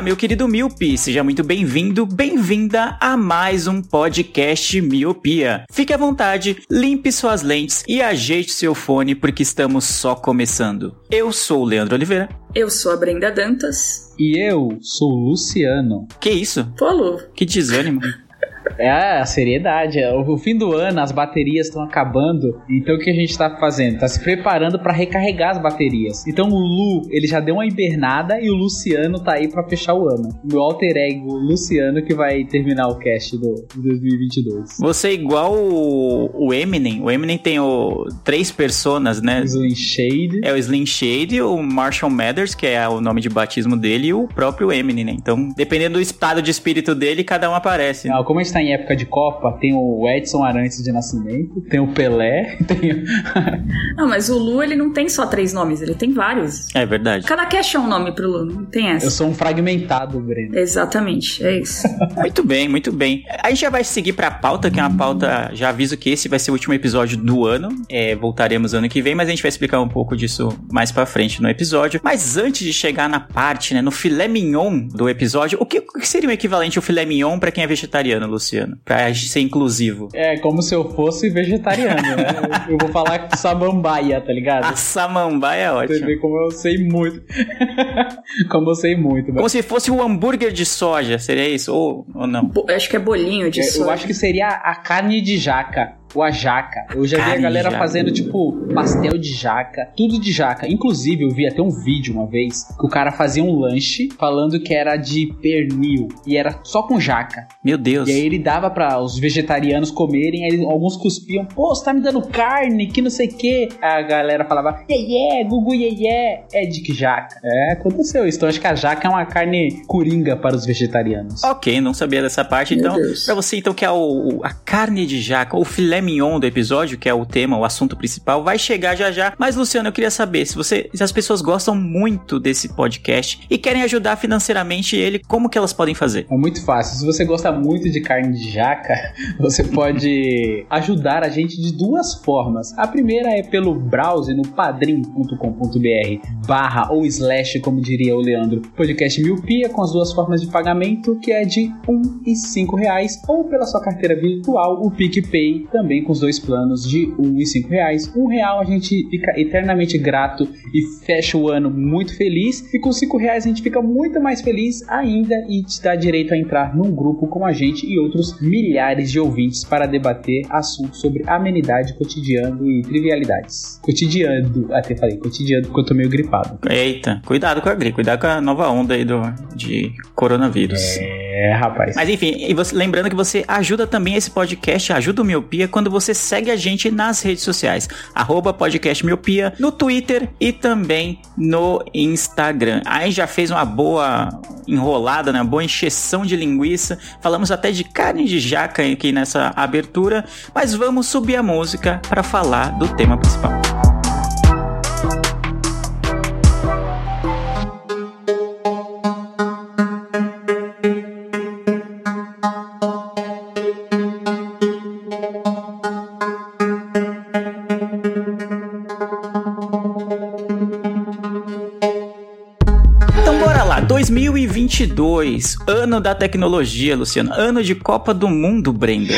Olá, meu querido Miopi, seja muito bem-vindo, bem-vinda a mais um podcast Miopia. Fique à vontade, limpe suas lentes e ajeite seu fone porque estamos só começando. Eu sou o Leandro Oliveira. Eu sou a Brenda Dantas. E eu sou o Luciano. Que isso? Pô, Lu, Que desânimo. É a seriedade. é O fim do ano, as baterias estão acabando. Então o que a gente tá fazendo? Tá se preparando para recarregar as baterias. Então o Lu, ele já deu uma hibernada e o Luciano tá aí para fechar o ano. O meu alter ego, Luciano, que vai terminar o cast do, do 2022. Você é igual o, o Eminem. O Eminem tem o, três personas, né? Slim Shade. É o Slim Shade, o Marshall Mathers, que é o nome de batismo dele, e o próprio Eminem, né? Então, dependendo do estado de espírito dele, cada um aparece. né? Ah, como a gente tá em época de Copa, tem o Edson Arantes de Nascimento, tem o Pelé, tem. Não, mas o Lu, ele não tem só três nomes, ele tem vários. É verdade. Cada cast é um nome pro Lu, não tem essa. Eu sou um fragmentado, Breno. Exatamente, é isso. Muito bem, muito bem. A gente já vai seguir pra pauta, que é uma pauta. Já aviso que esse vai ser o último episódio do ano. É, voltaremos ano que vem, mas a gente vai explicar um pouco disso mais pra frente no episódio. Mas antes de chegar na parte, né, no filé mignon do episódio, o que, o que seria o equivalente ao filé mignon pra quem é vegetariano, Luciano? Pra ser inclusivo. É como se eu fosse vegetariano, né? Eu, eu vou falar samambaia, tá ligado? A samambaia é Você ótimo. vê como eu sei muito. como eu sei muito. Como Mas se fosse o hambúrguer de soja, seria isso? Ou, ou não? Bo- acho que é bolinho de eu soja. acho que seria a carne de jaca. Ou a jaca. Eu já vi Carne a galera fazendo, tipo, pastel de jaca. Tudo de jaca. Inclusive, eu vi até um vídeo uma vez que o cara fazia um lanche falando que era de pernil. E era só com jaca. Meu Deus. E aí ele dava pra os vegetarianos comerem, aí alguns cuspiam, pô, você tá me dando carne, que não sei o que. A galera falava, iê, gugu, iê, iê, é de que jaca. É, aconteceu isso. Então acho que a jaca é uma carne coringa para os vegetarianos. Ok, não sabia dessa parte. Meu Então, pra você então que é o, o- a carne de jaca, ou filé mignon do episódio, que é o tema, o assunto principal, vai chegar já já. Mas Luciano, eu queria saber se você, se as pessoas gostam muito desse podcast e querem ajudar financeiramente ele, como que elas podem fazer? É muito fácil. Se você gosta muito de carne de jaca, você pode ajudar a gente de duas formas. A primeira é pelo browser no padrim.com.br barra ou slash, como diria o Leandro, podcast Miopia, com as duas formas de pagamento, que é de um e cinco reais, ou pela sua carteira virtual, o PicPay, também com os dois planos de um e cinco reais. Um real a gente fica eternamente grato e fecha o ano muito feliz, e com cinco reais a gente fica muito mais feliz ainda e te dá direito a entrar num grupo com a gente e outros milhares de ouvintes para debater assuntos sobre amenidade, cotidiano e trivialidades. Cotidiano, até falei cotidiano porque eu tô meio gripado. Eita, cuidado com a gripe, cuidado com a nova onda aí do, de coronavírus. É, rapaz. Mas enfim, e você- lembrando que você ajuda também esse podcast, ajuda o Miopia, quando você segue a gente nas redes sociais. Arroba podcast Miopia, no Twitter e também no Instagram. Aí já fez uma boa enrolada, né? Boa encheção de linguiça. Falamos até de carne de jaca aqui nessa abertura. Mas vamos subir a música para falar do tema principal. 2022, ano da tecnologia, Luciano, ano de Copa do Mundo, Brenda.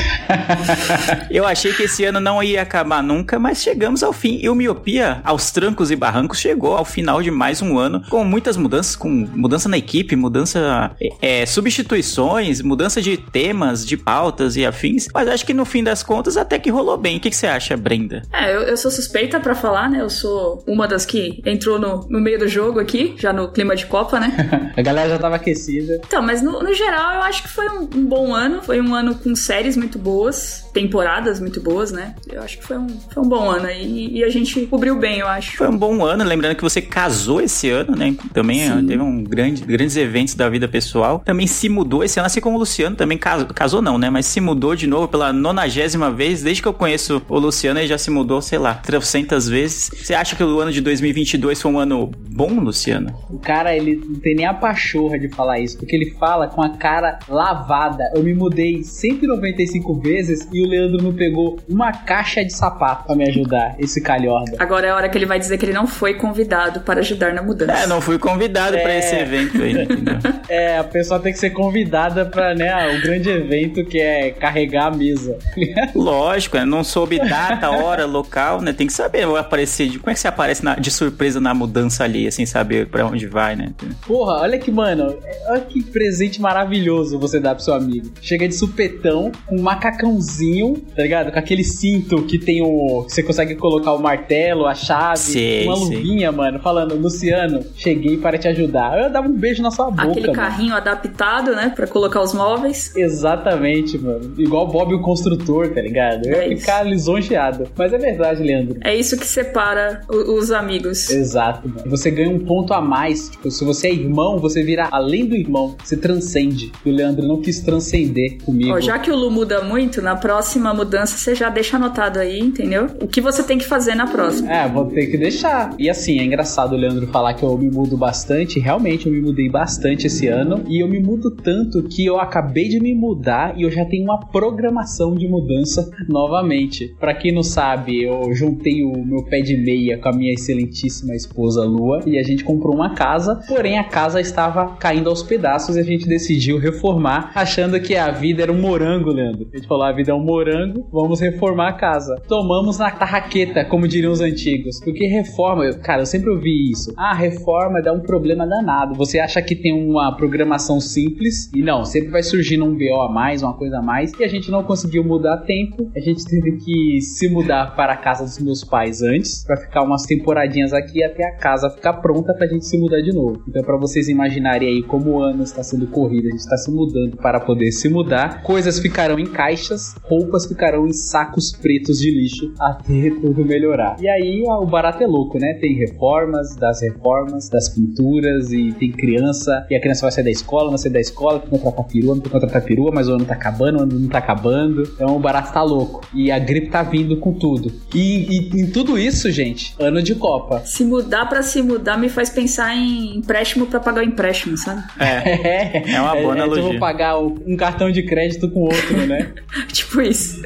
Eu achei que esse ano não ia acabar nunca, mas chegamos ao fim. E o Miopia, aos trancos e barrancos, chegou ao final de mais um ano, com muitas mudanças, com mudança na equipe, mudança, é, substituições, mudança de temas, de pautas e afins. Mas acho que no fim das contas até que rolou bem. O que, que você acha, Brenda? É, eu, eu sou suspeita pra falar, né? Eu sou uma das que entrou no, no meio do jogo aqui, já no clima de Copa, né? A galera já tava aquecida. Então, mas no, no geral eu acho que foi um, um bom ano. Foi um ano com séries muito boas. temporadas muito boas, né? Eu acho que foi um, foi um bom ano e, e a gente cobriu bem, eu acho. Foi um bom ano, lembrando que você casou esse ano, né? Também Sim. teve um grande, grandes eventos da vida pessoal. Também se mudou esse ano, assim como o Luciano também casou, casou não, né? Mas se mudou de novo pela nonagésima vez. Desde que eu conheço o Luciano, ele já se mudou, sei lá, trocentas vezes. Você acha que o ano de 2022 foi um ano bom, Luciano? O cara, ele não tem nem a pachorra de falar isso, porque ele fala com a cara lavada. Eu me mudei 195 vezes e o Leandro não pegou uma caixa de sapato pra me ajudar, esse calhorda. Agora é a hora que ele vai dizer que ele não foi convidado para ajudar na mudança. É, não fui convidado pra É. esse evento aí? É, a pessoa tem que ser convidada pra, né, o grande evento que é carregar a mesa. Lógico, né? não soube data, hora, local, né? Tem que saber eu aparecer. De, como é que você aparece na- de surpresa na mudança ali, sem saber pra onde vai, né? Porra, olha que, mano, olha que presente maravilhoso você dá pro seu amigo. Chega de supetão, com um macacãozinho, tá ligado? Com aquele cinto que tem o. que você consegue colocar o martelo, a chave, Sei, uma sei. luvinha, mano, falando, Luciano, cheguei para te ajudar. Eu dava um beijo na sua boca. Aquele mano. carrinho adaptado, né, Pra colocar os móveis. Exatamente, mano. Igual Bob o construtor, tá ligado? Eu É ia isso. ficar lisonjeado. Mas é verdade, Leandro. É isso que separa o- os amigos. Exato, mano. Você ganha um ponto a mais. Tipo, se você é irmão, você vira além do irmão. Você transcende. E o Leandro não quis transcender comigo. Ó, já que o Lu muda muito, na próxima mudança você já deixa anotado aí, entendeu? O que você tem que fazer na próxima. É, vou ter que deixar. E assim, é engraçado o Leandro falar que eu me mudo bastante. Realmente, eu me mudei bastante esse ano. E eu me mudo tanto que eu acabei de me mudar e eu já tenho uma programação de mudança novamente. Pra quem não sabe, eu juntei o meu pé de meia com a minha excelentíssima esposa Lua e a gente comprou uma casa. Porém, a casa estava caindo aos pedaços e a gente decidiu reformar, achando que a vida era um morango, Leandro. A gente falou: a vida é um morango, vamos reformar a casa. Tomamos na tarraqueta, como diriam os antigos. Porque reforma, eu- cara, eu sempre ouvi isso. Ah, reforma dá um problema danado. Você acha que tem uma programação simples e não, sempre vai surgindo um BO a mais, uma coisa a mais. E a gente não conseguiu mudar a tempo. A gente teve que se mudar para a casa dos meus pais antes, para ficar umas temporadinhas aqui até a casa ficar pronta pra gente se mudar de novo. Então, para vocês imaginarem aí como o ano está sendo corrido, a gente está se mudando para poder se mudar. Coisas ficarão em caixas, roupas ficarão em sacos pretos de lixo até tudo melhorar. E aí ó, o barato é louco, né? Tem reformas, das reformas, das pinturas e tem criança, e a criança vai sair da escola, vai sair da escola, tem que contratar perua, tem que contratar perua, mas o ano tá acabando, o ano não tá acabando. Então o barato tá louco. E a gripe tá vindo com tudo. E, em tudo isso, gente, ano de Copa. Se mudar pra se mudar me faz pensar em empréstimo pra pagar o empréstimo, sabe? É, é uma boa então eu analogia. vou pagar um cartão de crédito com outro, né? tipo isso.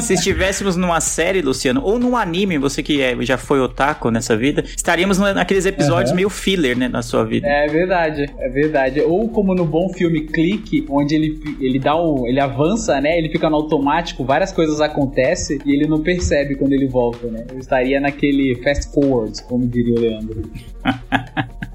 Se estivéssemos numa série, Luciano, ou num anime, você que é- já foi otaku nessa vida, estaríamos na- naqueles episódios Aham. meio filler, né, na sua vida. É verdade, é verdade. Ou como no bom filme Clique, onde ele, ele dá um. ele avança, né? Ele fica no automático, várias coisas acontecem e ele não percebe quando ele volta, né? Eu estaria naquele fast forward, como diria o Leandro.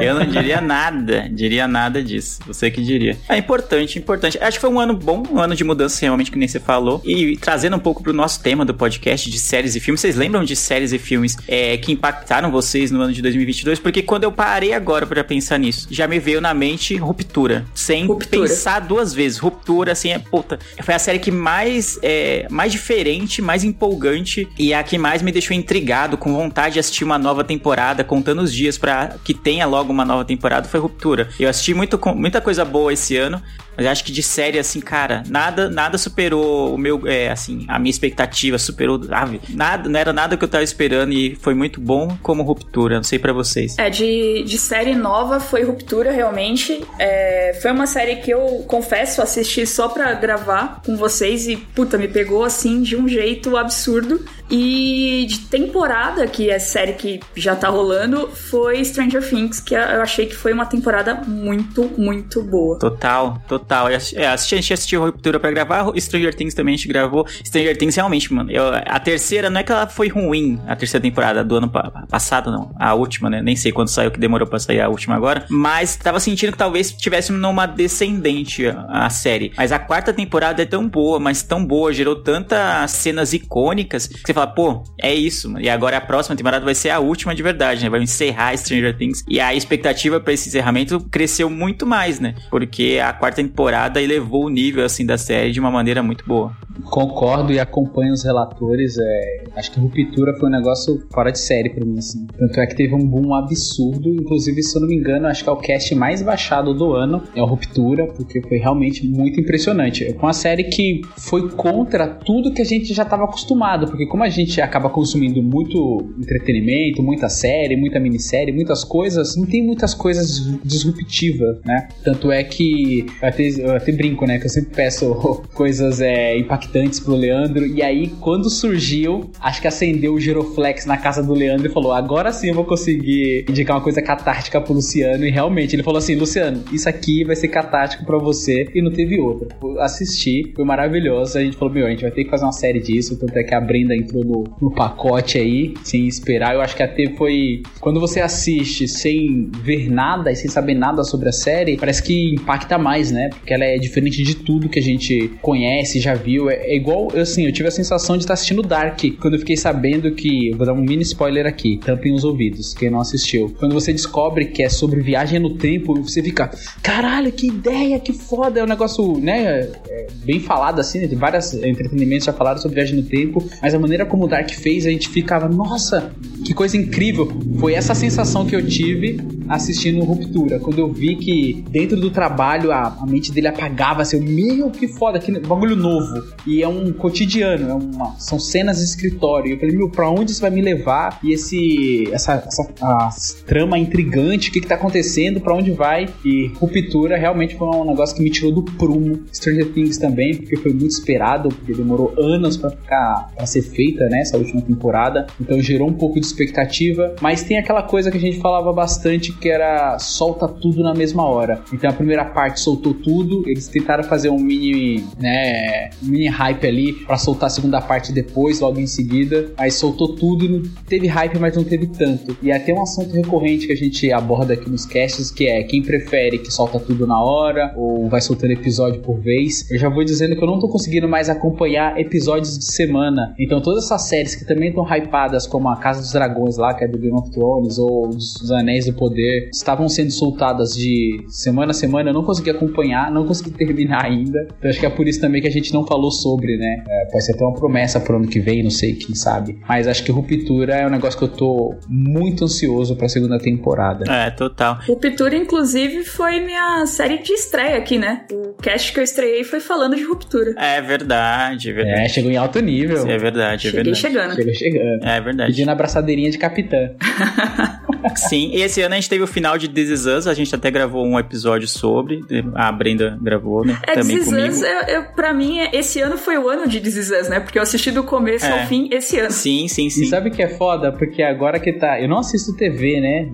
Eu não diria nada, diria nada disso. Você que diria. É importante, importante. Acho que foi um ano bom, um ano de mudança, realmente, que nem você falou. E trazendo um pouco pro nosso tema do podcast de séries e filmes. Vocês lembram de séries e filmes é, que impactaram vocês no ano de 2022? Porque quando eu parei agora pra pensar nisso, já me veio na mente Ruptura. Sem Ruptura. pensar duas vezes. Ruptura, assim, é puta. Foi a série que mais, é, mais diferente, mais empolgante e a que mais me deixou intrigado, com vontade de assistir uma nova temporada, contando os dias pra que tenha logo uma nova temporada, foi Ruptura. Eu assisti muito, muita coisa boa esse ano, mas acho que de série, assim, cara, nada nada superou o meu, é, assim, a minha expectativa, superou, ah, nada, não era nada que eu tava esperando e foi muito bom como Ruptura, não sei pra vocês. É, de, de série nova foi Ruptura, realmente. É, foi uma série que eu, confesso, assisti só pra gravar com vocês e, puta, me pegou assim de um jeito absurdo. E de temporada, que é série que já tá rolando, foi Stranger Things, que eu achei que foi uma temporada muito, muito boa. Total, total. Assisti- É, assisti- a gente assistiu Ruptura pra gravar, Stranger Things também a gente gravou. Stranger Things realmente, mano. eu- a terceira, não é que ela foi ruim, a terceira temporada do ano pa- passado, não. A última, né? Nem sei quando saiu, que demorou pra sair a última agora. Mas tava sentindo que talvez tivesse numa descendente a, série. Mas a quarta temporada é tão boa, mas tão boa, gerou tantas cenas icônicas que você fala, pô, é isso, mano. E agora a próxima temporada vai ser a última de verdade, né? Vai encerrar Stranger Things. E a expectativa pra esse encerramento cresceu muito mais, né? Porque a quarta temporada e levou o nível assim da série de uma maneira muito boa. Concordo e acompanho os relatores. É, acho que Ruptura foi um negócio fora de série pra mim, assim. Tanto é que teve um boom absurdo. Inclusive, se eu não me engano, acho que é o cast mais baixado do ano. É o Ruptura, porque foi realmente muito impressionante. É uma série que foi contra tudo que a gente já estava acostumado. Porque como a gente acaba consumindo muito entretenimento, muita série, muita minissérie, muitas coisas, não tem muitas coisas disruptivas, né? Tanto é que eu até, eu até brinco, né? Que eu sempre peço coisas é, impactantes pro Leandro. E aí, quando surgiu, acho que acendeu o Giroflex na casa do Leandro e falou: agora sim eu vou conseguir indicar uma coisa catártica pro Luciano. E realmente, ele falou assim: Luciano, isso aqui vai ser catártico para você. E não teve outra. Eu assisti, foi maravilhoso. A gente falou: meu, a gente vai ter que fazer uma série disso. Tanto é que a Brenda entrou no, no pacote aí, sem esperar. Eu acho que até foi. Quando você assiste sem ver nada e sem saber nada sobre a série, parece que impacta mais, né? Porque ela é diferente de tudo que a gente conhece, já viu. É, é igual, assim, eu tive a sensação de estar assistindo Dark quando eu fiquei sabendo que. Vou dar um mini spoiler aqui, tampem os ouvidos, quem não assistiu. Quando você descobre que é sobre viagem no tempo, você fica, caralho, que ideia, que foda. É um negócio, né? É bem falado assim, né? vários entretenimentos já falaram sobre viagem no tempo, mas a maneira como o Dark fez, a gente ficava, nossa, que coisa incrível. Foi essa sensação que eu tive assistindo Ruptura, quando eu vi que dentro do trabalho a, a mente dele apagava, assim, meu, que foda, que bagulho novo. E é um cotidiano, é uma, são cenas de escritório. Eu falei, meu, pra onde isso vai me levar? E esse, essa, essa a trama intrigante, o que que tá acontecendo, pra onde vai? E Ruptura realmente foi um negócio que me tirou do prumo. Stranger Things também, porque foi muito esperado, porque demorou anos para ficar, para ser feita, né, essa última temporada. Então gerou um pouco de expectativa, mas tem aquela coisa que a gente falava bastante que era solta tudo na mesma hora. Então a primeira parte soltou tudo, eles tentaram fazer um mini, né, mini hype ali para soltar a segunda parte depois, logo em seguida. Aí soltou tudo não teve hype, mas não teve tanto. E até um assunto recorrente que a gente aborda aqui nos casts, que é quem prefere que solta tudo na hora ou vai soltando episódio por vez. Eu já vou dizendo que eu não tô conseguindo mais acompanhar episódios de semana. Então todas essas séries que também estão hypadas, como a Casa dos Dragões lá, que é do Game of Thrones, ou os Anéis do Poder, estavam sendo soltadas de semana a semana, eu não consegui acompanhar, não consegui terminar ainda. Então acho que é por isso também que a gente não falou sobre, né? É, pode ser até uma promessa pro ano que vem, não sei, quem sabe. Mas acho que Ruptura é um negócio que eu tô muito ansioso pra segunda temporada. É, total. Ruptura, inclusive, foi minha série de estreia aqui, né? O cast que eu estreiei foi falando de Ruptura. É verdade, é verdade. É, chegou em alto nível. É verdade, é Cheguei verdade. chegando. Chegou chegando. É verdade. Pedindo a abraçadeirinha de capitã. Sim, e esse ano a gente teve o final de This Is Us, a gente até gravou um episódio sobre, a Brenda gravou, né? É, também This Is comigo. Us, eu, eu, pra mim, esse ano foi o ano de This Is Us, né? Porque eu assisti do começo É. ao fim esse ano. Sim, sim, E sim. sabe o que é foda? Porque agora que tá. Eu não assisto TV, né?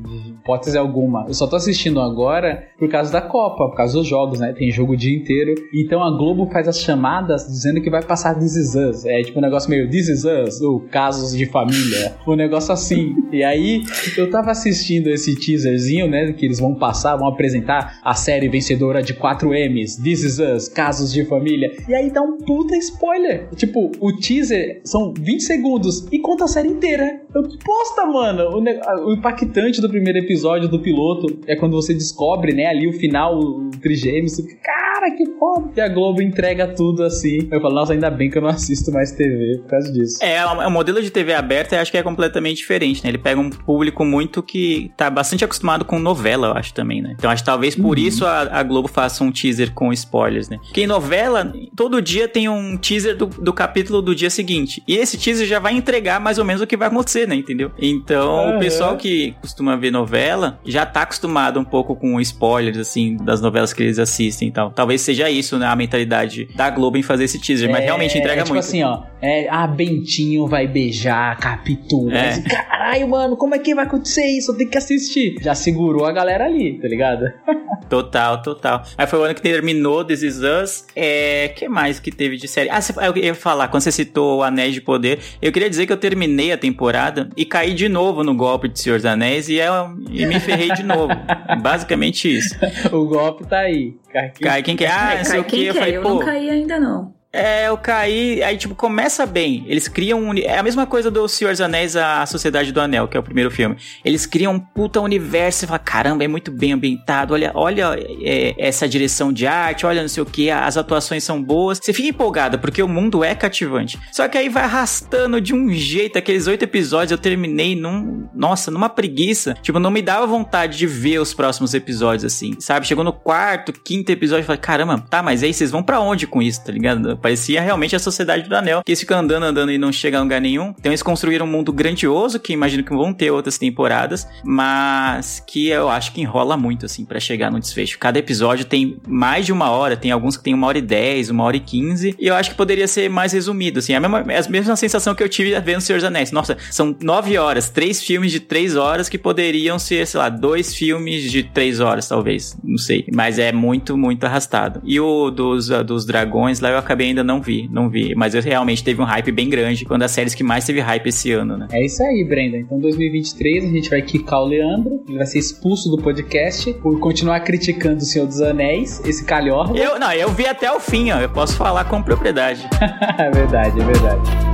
Hipótese alguma. Eu só tô assistindo agora por causa da Copa, por causa dos jogos, né? Tem jogo o dia inteiro. Então a Globo faz as chamadas dizendo que vai passar This Is Us. É tipo um negócio meio This Is Us, ou Casos de Família. Um negócio assim. E aí eu tava assistindo esse teaserzinho, né? Que eles vão passar, vão apresentar a série vencedora de 4 M's. This Is Us, Casos de Família. E aí dá um puta spoiler. Tipo, o teaser são 20 segundos e conta a série inteira. Eu, que bosta, mano. O, o impactante do primeiro episódio do piloto é quando você descobre, né, ali o final, o trigêmeo. Você fica, que foda. E a Globo entrega tudo assim. Eu falo, nossa, ainda bem que eu não assisto mais TV por causa disso. É, o modelo de TV aberta eu acho que é completamente diferente, né? Ele pega um público muito que tá bastante acostumado com novela, eu acho também, né? Então acho que talvez por isso a, a Globo faça um teaser com spoilers, né? Porque em novela, todo dia tem um teaser do, do capítulo do dia seguinte. E esse teaser já vai entregar mais ou menos o que vai acontecer, né? Entendeu? Então o pessoal que costuma ver novela já tá acostumado um pouco com spoilers, assim, das novelas que eles assistem e tal. Talvez seja isso, né? A mentalidade da Globo em fazer esse teaser, mas É, realmente entrega é tipo muito. assim, ó. É, ah, Bentinho vai beijar Capitu. É. Mas, Caralho, mano, como é que vai acontecer isso? Eu tenho que assistir. Já segurou a galera ali, tá ligado? Total, total. Aí foi o ano que terminou This Is Us. É, que mais que teve de série? Ah, eu ia falar, quando você citou o Anéis de Poder, eu queria dizer que eu terminei a temporada e caí de novo no golpe de Senhor dos Anéis e, eu, e me ferrei de novo. Basicamente isso. O golpe tá aí. Cai- Cai quem quer, ah, não sei o quem Eu falei, eu pô, não caí ainda não. É, eu caí. Aí, tipo, começa bem. Eles criam um. É a mesma coisa do Senhor dos Anéis, a Sociedade do Anel, que é o primeiro filme. Eles criam um puta universo e fala: caramba, é muito bem ambientado. Olha, olha é, essa direção de arte, olha não sei o que, as atuações são boas. Você fica empolgado, porque o mundo é cativante. Só que aí vai arrastando de um jeito. Aqueles oito episódios eu terminei num. Nossa, numa preguiça. Tipo, não me dava vontade de ver os próximos episódios, assim, sabe? Chegou no quarto, quinto episódio, eu falei, caramba, tá, mas aí vocês vão pra onde com isso, tá ligado? Parecia realmente a Sociedade do Anel, que eles ficam andando, andando e não chegam a lugar nenhum. Então eles construíram um mundo grandioso, que imagino que vão ter outras temporadas, mas que eu acho que enrola muito, assim, pra chegar no desfecho. Cada episódio tem mais de uma hora, tem alguns que tem uma hora e dez, uma hora e quinze, e eu acho que poderia ser mais resumido, assim, a mesma, é a mesma sensação que eu tive vendo Senhor dos Anéis. Nossa, são nove horas, três filmes de três horas que poderiam ser, sei lá, dois filmes de três horas, talvez, não sei, mas é muito, muito arrastado. E o dos, ah, dos dragões lá eu acabei ainda não vi, não vi, mas eu realmente teve um hype bem grande, uma das séries que mais teve hype esse ano, né? É isso aí, Brenda. Então, 2023, a gente vai quicar o Leandro. Ele vai ser expulso do podcast por continuar criticando o Senhor dos Anéis, esse calhorda. Eu, não, eu vi até o fim, ó, eu posso falar com propriedade. é verdade, é verdade.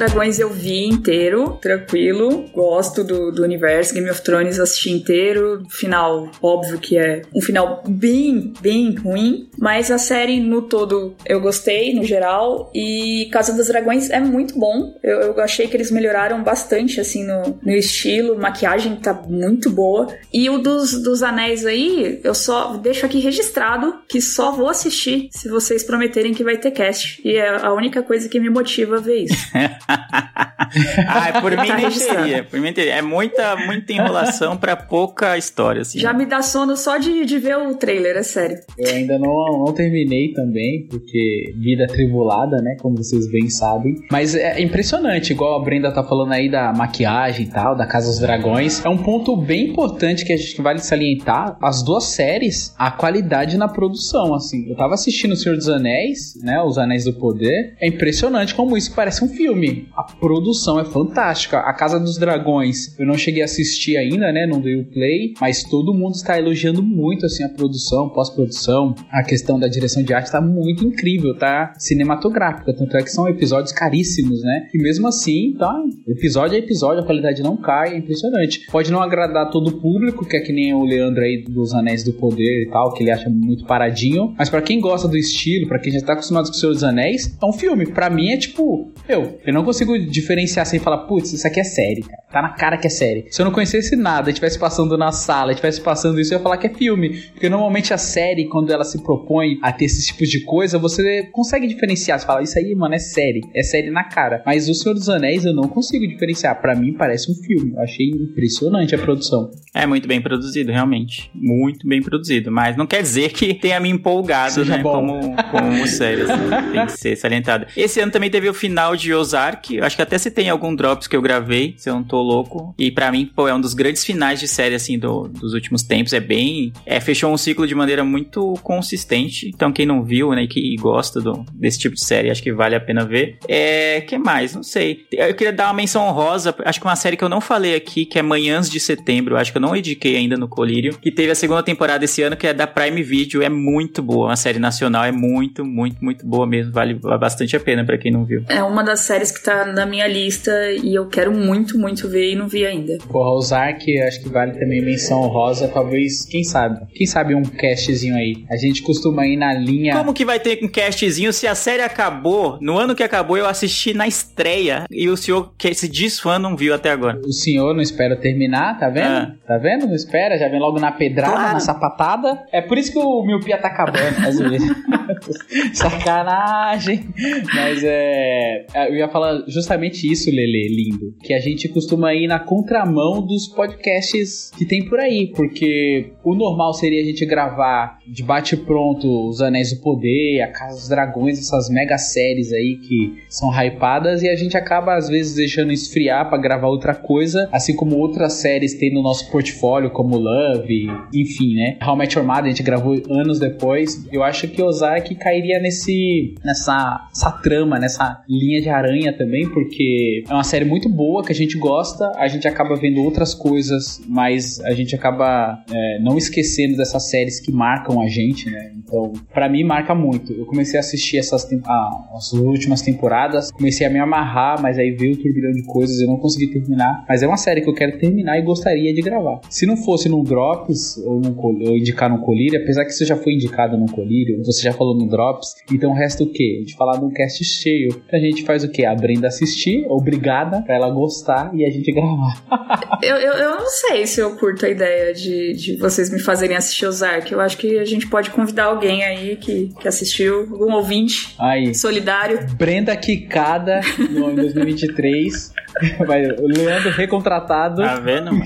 Dragões eu vi inteiro, tranquilo. Gosto do, do universo. Game of Thrones assisti inteiro. Final, óbvio que é um final bem, bem ruim. Mas a série no todo eu gostei, no geral. E Casa dos Dragões é muito bom. Eu, eu achei que eles melhoraram bastante, assim, no, no estilo. Maquiagem tá muito boa. E o dos, dos Anéis aí, eu só deixo aqui registrado que só vou assistir se vocês prometerem que vai ter cast. E é a única coisa que me motiva a ver isso. ah, por mim Tá nem teria, por mim teria. É muita, muita enrolação pra pouca história, assim. Já me dá sono só de, de ver o trailer, é sério. Eu ainda não, não terminei também, porque vida atribulada, né? Como vocês bem sabem. Mas é impressionante, igual a Brenda tá falando aí da maquiagem e tal, da Casa dos Dragões. É um ponto bem importante que a gente vale salientar. As duas séries, a qualidade na produção, assim. Eu tava assistindo O Senhor dos Anéis, né? Os Anéis do Poder. É impressionante como isso parece um filme. A produção é fantástica. A Casa dos Dragões, eu não cheguei a assistir ainda, né? Não dei o play, mas todo mundo está elogiando muito assim a produção, pós-produção, a questão da direção de arte tá muito incrível, tá cinematográfica, tanto é que são episódios caríssimos, né? E mesmo assim, tá, episódio a episódio, a qualidade não cai, é impressionante. Pode não agradar todo o público, que é que nem o Leandro aí dos Anéis do Poder e tal, que ele acha muito paradinho, mas pra quem gosta do estilo, pra quem já tá acostumado com o Senhor dos Anéis, é um filme. Pra mim é tipo, eu, eu não consigo diferenciar sem falar, putz, isso aqui é série, cara. Tá na cara que é série. Se eu não conhecesse nada, estivesse passando na sala, estivesse passando isso, eu ia falar que é filme. Porque normalmente a série, quando ela se propõe a ter esses tipos de coisa, você consegue diferenciar. Você fala, isso aí, mano, é série. É série na cara. Mas o Senhor dos Anéis eu não consigo diferenciar. Pra mim parece um filme. Eu achei impressionante a produção. É muito bem produzido, realmente. Muito bem produzido. Mas não quer dizer que tenha me empolgado, Seja né? bom. Como, como série, assim. Tem que ser salientado. Esse ano também teve o final de Ozark. Eu acho que até se tem algum drops que eu gravei, se eu não tô louco. E pra mim, pô, é um dos grandes finais de série, assim, do- dos últimos tempos. É bem. É, fechou um ciclo de maneira muito consistente. Então, quem não viu, né, e que gosta do, desse tipo de série, acho que vale a pena ver. É. que mais? Não sei. Eu queria dar uma menção honrosa. Acho que uma série que eu não falei aqui, que é Manhãs de Setembro. Acho que eu não indiquei ainda no Colírio. Que teve a segunda temporada esse ano, que é da Prime Video. É muito boa. Uma série nacional. É muito, muito, muito boa mesmo. Vale bastante a pena pra quem não viu. É uma das séries que tá na minha lista e eu quero muito, muito ver e não vi ainda. Porra, Ozark, acho que vale também menção rosa. Talvez, quem sabe? Quem sabe um castzinho aí. A gente costuma ir na linha. Como que vai ter um castzinho se a série acabou? No ano que acabou, eu assisti na estreia. E o senhor, que se diz fã, não viu até agora. O senhor não espera terminar, tá vendo? Ah. Tá vendo? Não espera, já vem logo na pedrada, Claro. na sapatada. É por isso que o miopia tá acabando, às vezes. Sacanagem! Mas é. Eu ia falar justamente isso, Lele, lindo. Que a gente costuma ir na contramão dos podcasts que tem por aí. Porque o normal seria a gente gravar de bate-pronto Os Anéis do Poder, A Casa dos Dragões, essas mega séries aí que são hypadas. E a gente acaba, às vezes, deixando esfriar para gravar outra coisa. Assim como outras séries tem no nosso portfólio, como Love, enfim, né? How Met Your Mother, a gente gravou anos depois. Eu acho que Ozark cairia nesse nessa essa trama, nessa linha de aranha também, porque é uma série muito boa que a gente gosta, a gente acaba vendo outras coisas, mas a gente acaba é, não esquecendo dessas séries que marcam a gente, né? Então, para mim marca muito. Eu comecei a assistir essas a, as últimas temporadas, comecei a me amarrar, mas aí veio o turbilhão de coisas, eu não consegui terminar. Mas é uma série que eu quero terminar e gostaria de gravar. Se não fosse no Drops ou, no, ou indicar no Colírio, apesar que você já foi indicado no Colírio, você já falou no Drops, então resta o quê? A gente falar num cast cheio. A gente faz o quê? A Brenda assistir, obrigada, pra ela gostar e a gente gravar. eu, eu, eu, não sei se eu curto a ideia de, de vocês me fazerem assistir Ozark. Eu acho que a gente pode convidar alguém aí que, que assistiu, algum ouvinte aí. solidário. Brenda Quicada no, em 2023. Vai, o Leandro recontratado. Tá vendo, mano?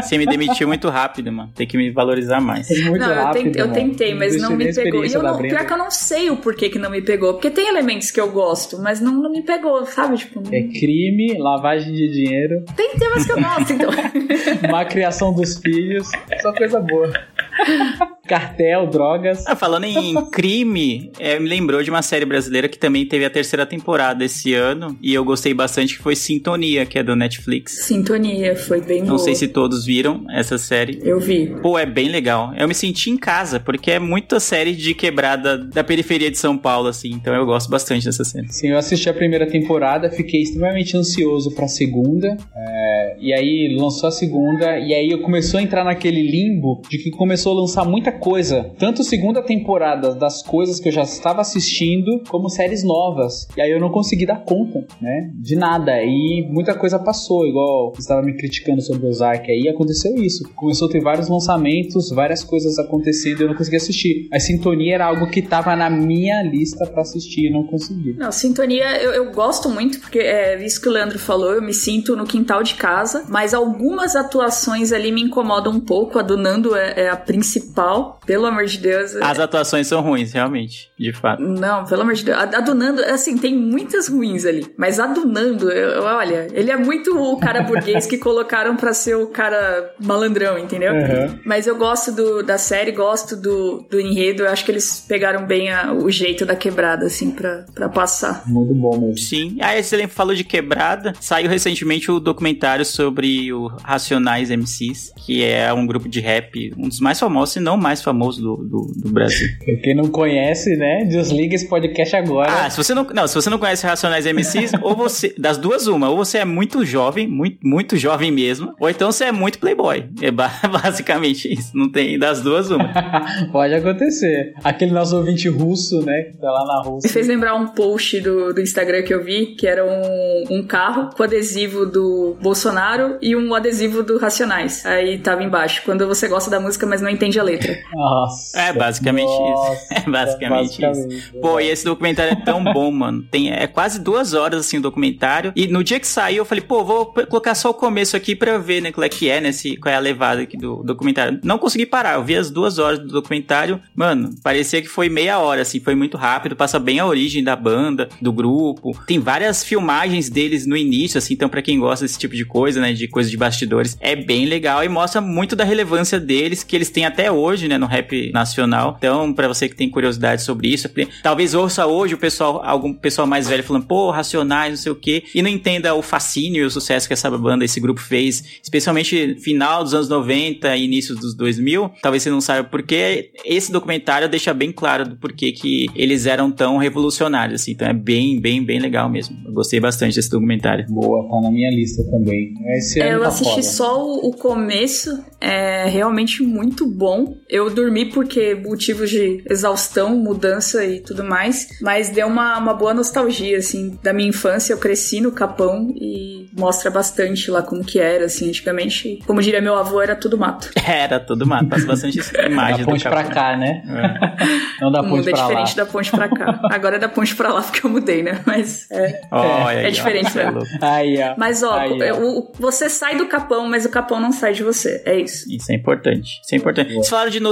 Você me demitiu muito rápido, mano. Tem que me valorizar mais. Muito não, rápido, eu, tentei, eu tentei, mas não me pegou. E eu não, pior que eu não sei o porquê que não me pegou. Porque tem elementos que eu gosto, mas não, não me pegou, sabe? Tipo, não... É crime, lavagem de dinheiro. Tem temas que eu gosto, então. Má criação dos filhos. Só coisa boa. Cartel, drogas. Ah, falando em crime, é, me lembrou de uma série brasileira que também teve a terceira temporada esse ano e eu gostei bastante, que foi Sintonia, que é do Netflix. Sintonia, foi bem Não boa. sei se todos viram essa série. Eu vi. Pô, é bem legal. Eu me senti em casa, porque é muita série de quebrada da periferia de São Paulo, assim, então eu gosto bastante dessa série. Sim, eu assisti a primeira temporada, fiquei extremamente ansioso pra segunda, é, e aí lançou a segunda, e aí eu começou a entrar naquele limbo de que começou a lançar muita coisa, tanto segunda temporada das coisas que eu já estava assistindo, como séries novas. E aí eu não consegui dar conta, né, de nada. E muita coisa passou, igual você estava me criticando sobre Ozark aí, aconteceu isso. Começou a ter vários lançamentos, várias coisas acontecendo e eu não consegui assistir. A Sintonia era algo que estava na minha lista para assistir e não consegui. Não, Sintonia eu, eu gosto muito, porque é isso que o Leandro falou, eu me sinto no quintal de casa, mas algumas atuações ali me incomodam um pouco. A do Nando é, é a principal, pelo amor de Deus. As atuações são ruins, realmente, de fato. Não, pelo amor de Deus. A, a do Nando, assim, tem muitas ruins ali, mas a do Nando, eu, olha, ele é muito o cara burguês que colocaram pra ser o cara malandrão, entendeu? Uhum. Mas eu gosto do, da série, gosto do, do enredo, eu acho que eles pegaram bem a- o jeito da quebrada, assim, pra, pra passar. Muito bom mesmo. Sim. Aí você falou de quebrada. Saiu recentemente o documentário sobre o Racionais MCs, que é um grupo de rap, um dos mais famosos, se não o mais famoso do, do, do Brasil. Quem não conhece, né? Desliga esse podcast agora. Ah, se você não, não, se você não conhece Racionais MCs, ou você, das duas uma, ou você é muito jovem, muito, muito jovem mesmo, ou então você é muito playboy. É ba- basicamente isso. Não tem das duas uma. Pode acontecer. Aquele nosso ouvinte russo, né? Que tá lá na Me Rússia. fez lembrar um post do, do Instagram que eu vi, que era um, um carro com adesivo do Bolsonaro e um adesivo do Racionais. Aí tava embaixo, quando você gosta da música, mas não entende a letra. Nossa. É basicamente Nossa, isso. É basicamente, basicamente, isso. Pô, e esse documentário é tão bom, mano. Tem, é quase duas horas, assim, o documentário. E no dia que saiu, eu falei, pô, vou colocar só o começo aqui pra ver, né, qual é que é, né, se, qual é a levada aqui do documentário. Não consegui parar, eu vi as duas horas do documentário. Mano, parecia que foi meia hora, assim, foi muito rápido. Passa bem a origem da banda, do grupo. Tem várias filmagens deles no início, assim, então pra quem gosta desse tipo de coisa, né, de coisa de bastidores, é bem legal e mostra muito da relevância deles, que eles têm até hoje, né, no rap nacional. Então, pra você que tem curiosidade sobre isso, talvez ouça hoje o pessoal, algum pessoal mais velho falando, pô, Racionais, não sei o quê, e não entenda o fascínio e o sucesso que essa banda, esse grupo fez, especialmente final dos anos 90 e início dos 2000. Talvez você não saiba porquê. Esse documentário deixa bem claro do porquê que eles eram tão revolucionários, assim. Então é bem, bem, bem legal mesmo. Eu gostei bastante desse documentário. Boa, tá na minha lista também. Esse É, ano eu tá assisti foda. só o, o começo, é realmente muito bom. Eu Eu dormi porque motivos de exaustão, mudança e tudo mais, mas deu uma, uma boa nostalgia, assim, da minha infância. Eu cresci no Capão e mostra bastante lá como que era, assim, antigamente. Como diria meu avô, era tudo mato. Era tudo mato, passa bastante imagem Da do ponte pra cá, né? É. Não da O ponte é pra lá. diferente da ponte pra cá. Agora é da ponte pra lá porque eu mudei, né? Mas é. Diferente você é mesmo. louco. Aí, ó. Mas ó, Aí, ó. o- o- você sai do Capão, mas o Capão não sai de você. É isso. Isso é importante. Isso é importante. Vocês falaram de nostalgia,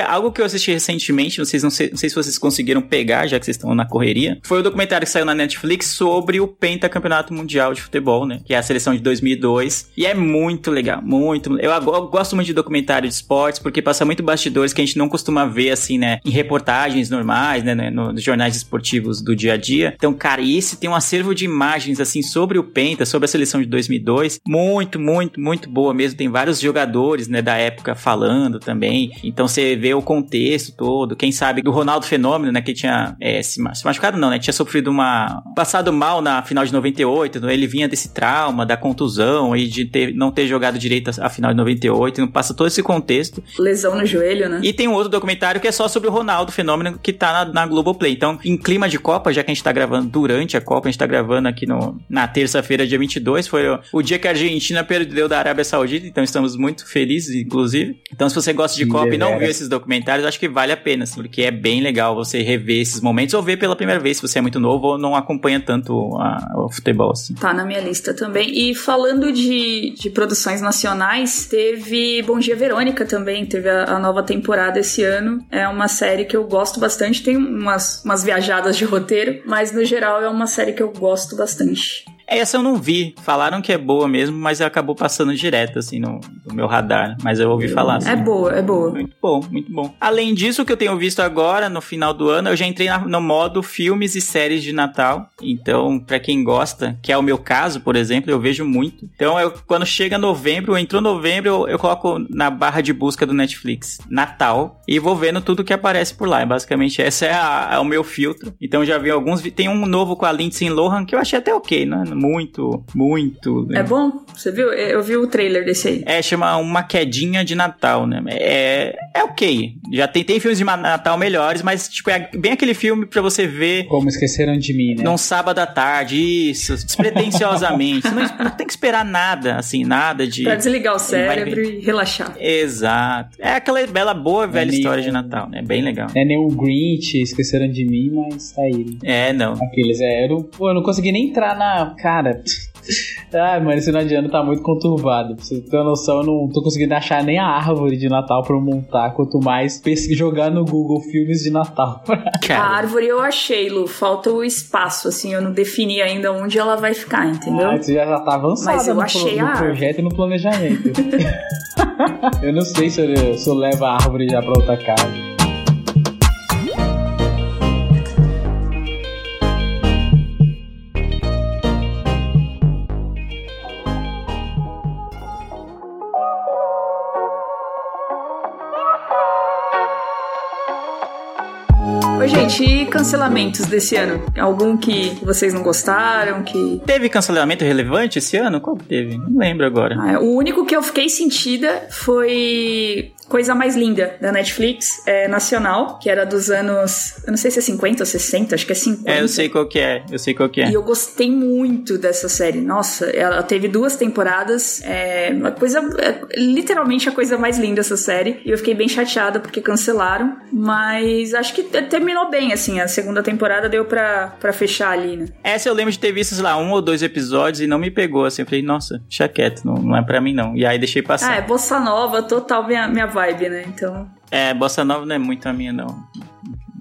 algo que eu assisti recentemente, sei, não sei, não sei se vocês conseguiram pegar, já que vocês estão na correria. Foi o documentário que saiu na Netflix sobre o Pentacampeonato Mundial de Futebol, né? Que é a seleção de 2002. E é muito legal, muito. Eu, eu gosto muito de documentário de esportes, porque passa muito bastidores que a gente não costuma ver, assim, né? Em reportagens normais, né? no- Nos jornais esportivos do dia a dia. Então, cara, esse tem um acervo de imagens, assim, sobre o Penta, sobre a seleção de 2002. Muito, muito, muito boa mesmo. Tem vários jogadores, né, da época falando também. Então, você vê o contexto todo. Quem sabe do Ronaldo Fenômeno, né, que tinha é, se, ma- se machucado, não, né? Tinha sofrido uma. passado mal na final de 98. né, Ele vinha desse trauma, da contusão e de ter, não ter jogado direito a, a final de 98. Não passa todo esse contexto. Lesão no joelho, né? E tem um outro documentário que é só sobre o Ronaldo Fenômeno que tá na, na Globoplay. Então, em clima de Copa, já que a gente tá gravando durante a Copa, a gente tá gravando aqui no, na terça-feira, dia 22, foi o, o dia que a Argentina perdeu da Arábia Saudita, então estamos muito felizes, inclusive. Então, se você gosta de Copa e não deveras. viu esses documentários, acho que vale a pena, assim, porque é bem legal você rever esses momentos ou ver pela primeira vez, se você é muito novo ou não acompanha tanto a- o futebol, assim. Tá na minha lista também. E falando de, de produções nacionais, teve Bom Dia Verônica também, teve a, a nova temporada esse ano. É uma série que eu gosto bastante, tem umas, umas viajadas de roteiro, mas no geral é uma série que eu gosto bastante. Essa eu não vi. Falaram que é boa mesmo, mas acabou passando direto, assim, no, no meu radar. Mas eu ouvi falar. assim. É boa, é boa. Muito bom, muito bom. Além disso, o que eu tenho visto agora, no final do ano, eu já entrei na- no modo filmes e séries de Natal. Então, pra quem gosta, que é o meu caso, por exemplo, eu vejo muito. Então, eu, quando chega novembro, entrou novembro, eu, eu coloco na barra de busca do Netflix Natal e vou vendo tudo que aparece por lá. Basicamente, esse é, a- é o meu filtro. Então, já vi alguns. Tem um novo com a Lindsay Lohan que eu achei até ok, né? Muito, muito. É bom? Você viu? Eu vi o trailer desse aí. É, chama Uma Quedinha de Natal, né? É, é ok. Já tem, tem filmes de Natal melhores, mas, tipo, é bem aquele filme pra você ver Como esqueceram de mim, né? num sábado à tarde, isso, despretensiosamente. Você não, não tem que esperar nada, assim, nada de... Pra desligar o cérebro e relaxar. Exato. É aquela bela, boa, velha nem- história de Natal, né? Bem legal. Não é nem o Grinch, esqueceram de mim, mas tá aí. né? É, não. Aqueles, é, eu não, pô, eu não consegui nem entrar na. Cara. Ai, mano, esse final de ano tá muito conturbado. Pra você ter uma noção, eu não tô conseguindo achar nem a árvore de Natal pra eu montar, quanto mais jogar no Google filmes de Natal. A árvore eu achei, Lu. Falta o espaço, assim. Eu não defini ainda onde ela vai ficar, entendeu? Ah, você já, tá avançado Mas eu no, achei no a árvore. projeto e no planejamento. eu não sei se eu, se eu levo a árvore já pra outra casa. Gente, e cancelamentos desse ano? Algum que vocês não gostaram? Que. teve cancelamento relevante esse ano? Qual teve? Não lembro agora. Ah, o único que eu fiquei sentida foi Coisa Mais Linda, da Netflix, é, nacional, que era dos anos. Eu não sei se é 50 ou 60, acho que é 50. É, eu sei qual que é. Eu sei qual que é. E eu gostei muito dessa série. Nossa, ela teve duas temporadas. É uma coisa. é literalmente a coisa mais linda essa série. E eu fiquei bem chateada porque cancelaram. Mas acho que terminou bem, assim. A segunda temporada deu pra, pra fechar ali, né? Essa eu lembro de ter visto, sei lá, um ou dois episódios e não me pegou, assim. Eu falei, nossa, deixa quieto, não, não é pra mim não. E aí deixei Ah, passar. é bossa nova, total minha, minha vibe, né? Então. É, Bossa Nova não é muito a minha, não.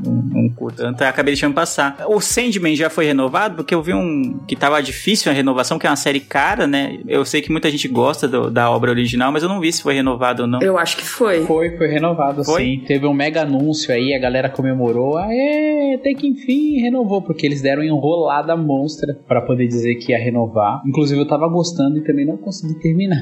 Não, não curto. Então eu acabei deixando passar. O Sandman já foi renovado, porque eu vi um que tava difícil a renovação, que é uma série cara, né? Eu sei que muita gente gosta do- da obra original, mas eu não vi se foi renovado ou não. Eu acho que foi. Foi, foi renovado Foi? sim. Teve um mega anúncio aí, a galera comemorou. Aê, até que enfim renovou, porque eles deram enrolada monstra pra poder dizer que ia renovar. Inclusive eu tava gostando e também não consegui terminar.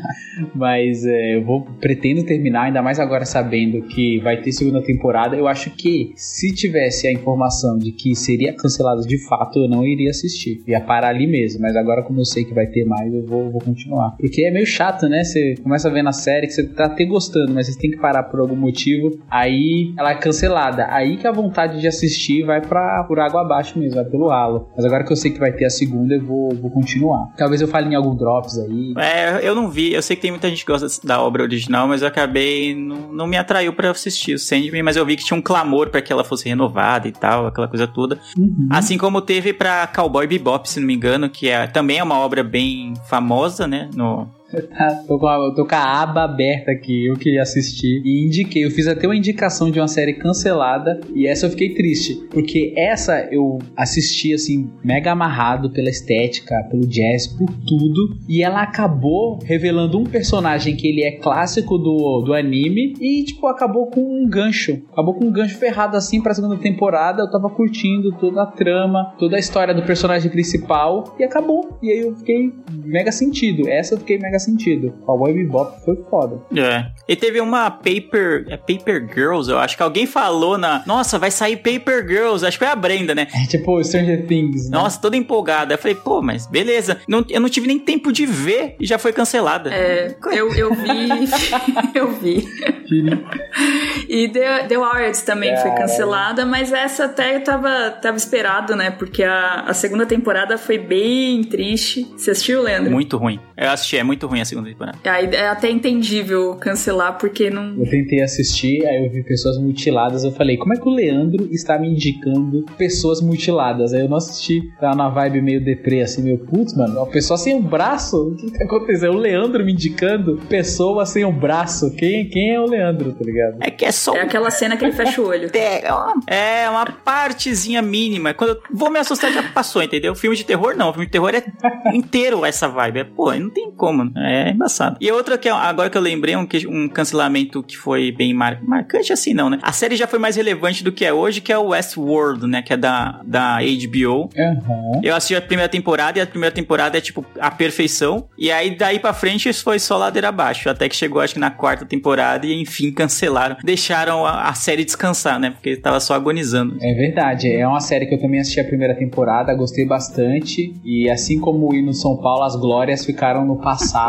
Mas é, eu vou pretendo terminar, ainda mais agora sabendo que vai ter segunda temporada. Eu acho que se tiver tivesse a informação de que seria cancelado de fato, eu não iria assistir. Ia parar ali mesmo. Mas agora, como eu sei que vai ter mais, eu vou, vou continuar. Porque é meio chato, né? Você começa a ver na série que você tá até gostando, mas você tem que parar por algum motivo. Aí ela é cancelada. Aí que a vontade de assistir vai pra, por água abaixo mesmo, vai pelo ralo. Mas agora que eu sei que vai ter a segunda, eu vou, vou continuar. Talvez eu fale em algum drops aí. É, eu não vi. Eu sei que tem muita gente que gosta da obra original, mas eu acabei. Não, não me atraiu pra assistir o Sandman, mas eu vi que tinha um clamor pra que ela fosse renovada e tal, aquela coisa toda. Uhum. Assim como teve pra Cowboy Bebop, se não me engano, que é, também é uma obra bem famosa, né? No, Tá, tô, com a, tô com a aba aberta aqui, eu queria assistir e indiquei. Eu fiz até uma indicação de uma série cancelada e essa eu fiquei triste, porque essa eu assisti assim, mega amarrado pela estética, pelo jazz, por tudo, e ela acabou revelando um personagem que ele é clássico do, do anime e, tipo, acabou com um gancho. Acabou com um gancho ferrado assim pra segunda temporada. Eu tava curtindo toda a trama, toda a história do personagem principal e acabou. E aí eu fiquei mega sentido. Essa eu fiquei mega sentido. Cowboy Bebop foi foda. É. E teve uma Paper. É Paper Girls, eu acho que alguém falou na. Nossa, vai sair Paper Girls. Acho que foi a Brenda, né? É tipo Stranger Things. Né? Nossa, toda empolgada. Eu falei, pô, mas beleza. Não, eu não tive nem tempo de ver e já foi cancelada. É, eu, eu vi. eu vi. E The, The Warriors também foi Caralho. cancelada, mas essa até tava, tava esperado, né? Porque a, a segunda temporada foi bem triste. Você assistiu, Leandro? Muito ruim. Eu assisti, é muito ruim a segunda temporada. Aí é até entendível cancelar, porque não. Eu tentei assistir, aí eu vi pessoas mutiladas. Eu falei, como é que o Leandro está me indicando pessoas mutiladas? Aí eu não assisti, tava na vibe meio deprê, assim, meio putz, mano, uma pessoa sem um braço? O que tá acontecendo? O Leandro me indicando pessoa sem um braço. Quem, quem é o Leandro, tá ligado? É que é só É aquela cena que ele fecha o olho. É uma, é uma partezinha mínima. Quando eu vou me assustar, já passou, entendeu? Filme de terror, não. Filme de terror é inteiro essa vibe. É, pô, não tem como. É embaçado. E outra que é- agora que eu lembrei, um, um cancelamento que foi bem mar- marcante, assim, não, né? A série já foi mais relevante do que é hoje, que é o Westworld, né? Que é da, da HBO. Aham. Eu assisti a primeira temporada e a primeira temporada é tipo a perfeição. E aí daí pra frente isso foi só ladeira abaixo. Até que chegou acho que na quarta temporada e enfim cancelaram. Deixaram a, a série descansar, né? Porque tava só agonizando. É verdade, é uma série que eu também assisti a primeira temporada, gostei bastante. E assim como o hino São Paulo, as glórias ficaram no passado,